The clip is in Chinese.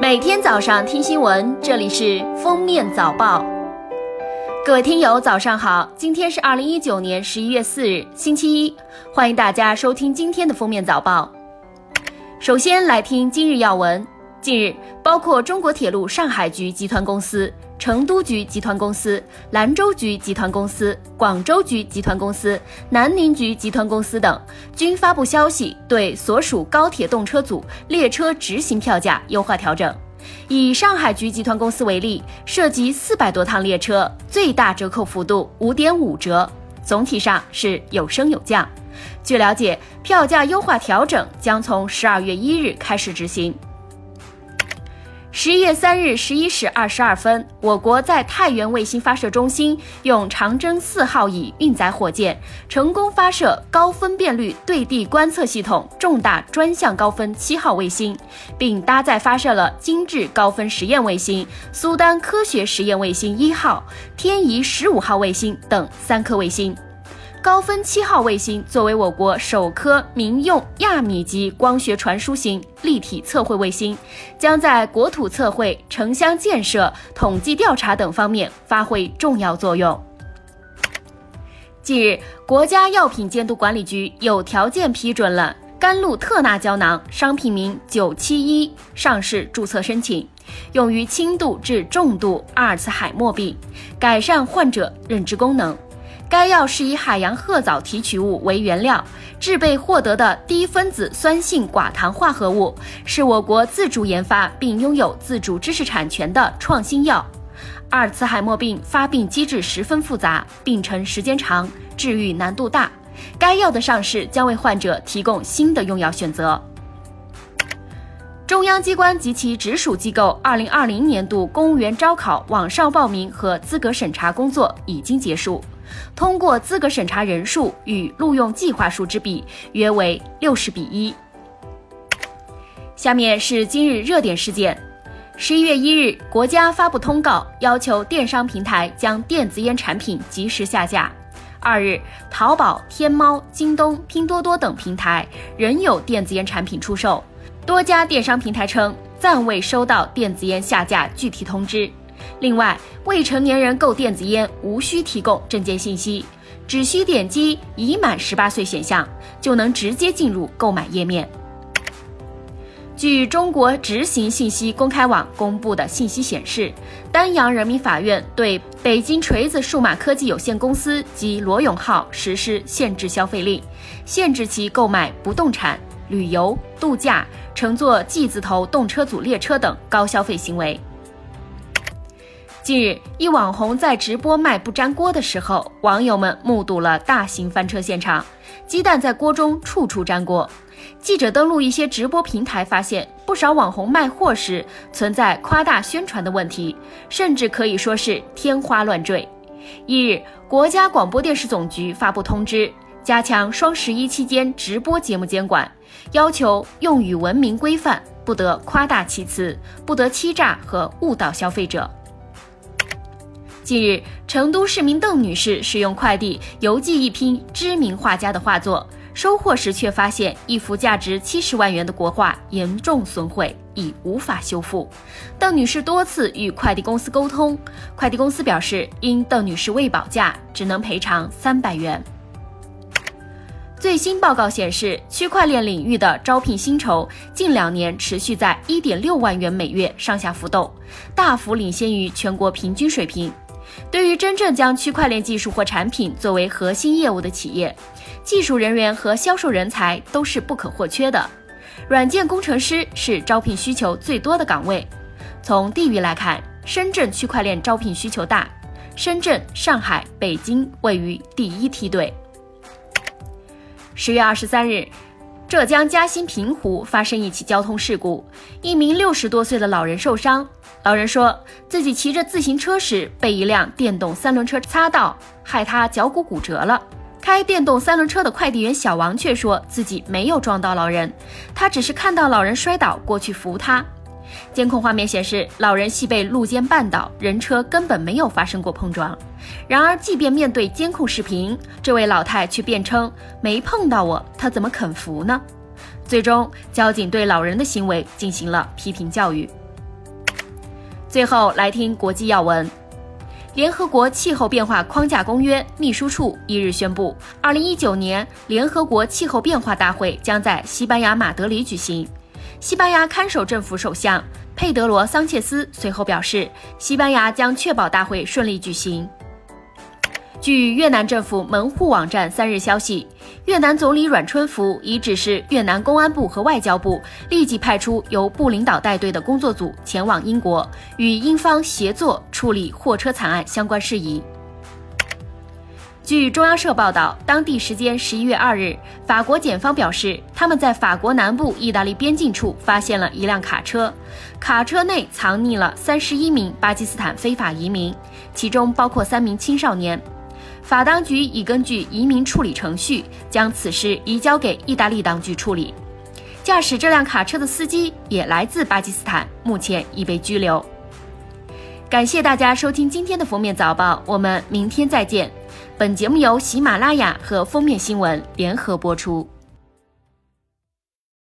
每天早上听新闻，这里是封面早报。各位听友，早上好！今天是二零一九年十一月四日，星期一，欢迎大家收听今天的封面早报。首先来听今日要闻。近日，包括中国铁路上海局集团公司。成都局集团公司、兰州局集团公司、广州局集团公司、南宁局集团公司等均发布消息，对所属高铁动车组列车执行票价优化调整。以上海局集团公司为例，涉及四百多趟列车，最大折扣幅度五点五折，总体上是有升有降。据了解，票价优化调整将从十二月一日开始执行。十一月三日十一时二十二分，我国在太原卫星发射中心用长征四号乙运载火箭成功发射高分辨率对地观测系统重大专项高分七号卫星，并搭载发射了精致高分实验卫星、苏丹科学实验卫星一号、天仪十五号卫星等三颗卫星。高分七号卫星作为我国首颗民用亚米级光学传输型立体测绘卫星，将在国土测绘、城乡建设、统计调查等方面发挥重要作用。近日，国家药品监督管理局有条件批准了甘露特钠胶囊商品名九七一上市注册申请，用于轻度至重度阿尔茨海默病，改善患者认知功能。该药是以海洋褐藻提取物为原料制备获得的低分子酸性寡糖化合物，是我国自主研发并拥有自主知识产权的创新药。阿尔茨海默病发病机制十分复杂，病程时间长，治愈难度大。该药的上市将为患者提供新的用药选择。中央机关及其直属机构二零二零年度公务员招考网上报名和资格审查工作已经结束。通过资格审查人数与录用计划数之比约为六十比一。下面是今日热点事件：十一月一日，国家发布通告，要求电商平台将电子烟产品及时下架。二日，淘宝、天猫、京东、拼多多等平台仍有电子烟产品出售，多家电商平台称暂未收到电子烟下架具体通知。另外，未成年人购电子烟无需提供证件信息，只需点击“已满十八岁”选项，就能直接进入购买页面。据中国执行信息公开网公布的信息显示，丹阳人民法院对北京锤子数码科技有限公司及罗永浩实施限制消费令，限制其购买不动产、旅游、度假、乘坐 G 字头动车组列车等高消费行为。近日，一网红在直播卖不粘锅的时候，网友们目睹了大型翻车现场，鸡蛋在锅中处处粘锅。记者登录一些直播平台，发现不少网红卖货时存在夸大宣传的问题，甚至可以说是天花乱坠。一日，国家广播电视总局发布通知，加强双十一期间直播节目监管，要求用语文明规范，不得夸大其词，不得欺诈和误导消费者。近日，成都市民邓女士使用快递邮寄一批知名画家的画作，收货时却发现一幅价值七十万元的国画严重损毁，已无法修复。邓女士多次与快递公司沟通，快递公司表示，因邓女士未保价，只能赔偿三百元。最新报告显示，区块链领域的招聘薪酬近两年持续在一点六万元每月上下浮动，大幅领先于全国平均水平。对于真正将区块链技术或产品作为核心业务的企业，技术人员和销售人才都是不可或缺的。软件工程师是招聘需求最多的岗位。从地域来看，深圳区块链招聘需求大，深圳、上海、北京位于第一梯队。十月二十三日。浙江嘉兴平湖发生一起交通事故，一名六十多岁的老人受伤。老人说自己骑着自行车时被一辆电动三轮车擦到，害他脚骨骨折了。开电动三轮车的快递员小王却说自己没有撞到老人，他只是看到老人摔倒过去扶他。监控画面显示，老人系被路肩绊倒，人车根本没有发生过碰撞。然而，即便面对监控视频，这位老太却辩称没碰到我，她怎么肯扶呢？最终，交警对老人的行为进行了批评教育。最后来听国际要闻。联合国气候变化框架公约秘书处一日宣布，二零一九年联合国气候变化大会将在西班牙马德里举行。西班牙看守政府首相佩德罗·桑切斯随后表示，西班牙将确保大会顺利举行。据越南政府门户网站三日消息，越南总理阮春福已指示越南公安部和外交部立即派出由部领导带队的工作组前往英国，与英方协作处理货车惨案相关事宜。据中央社报道，当地时间十一月二日，法国检方表示，他们在法国南部意大利边境处发现了一辆卡车，卡车内藏匿了三十一名巴基斯坦非法移民，其中包括三名青少年。法当局已根据移民处理程序，将此事移交给意大利当局处理。驾驶这辆卡车的司机也来自巴基斯坦，目前已被拘留。感谢大家收听今天的封面早报，我们明天再见。本节目由喜马拉雅和封面新闻联合播出。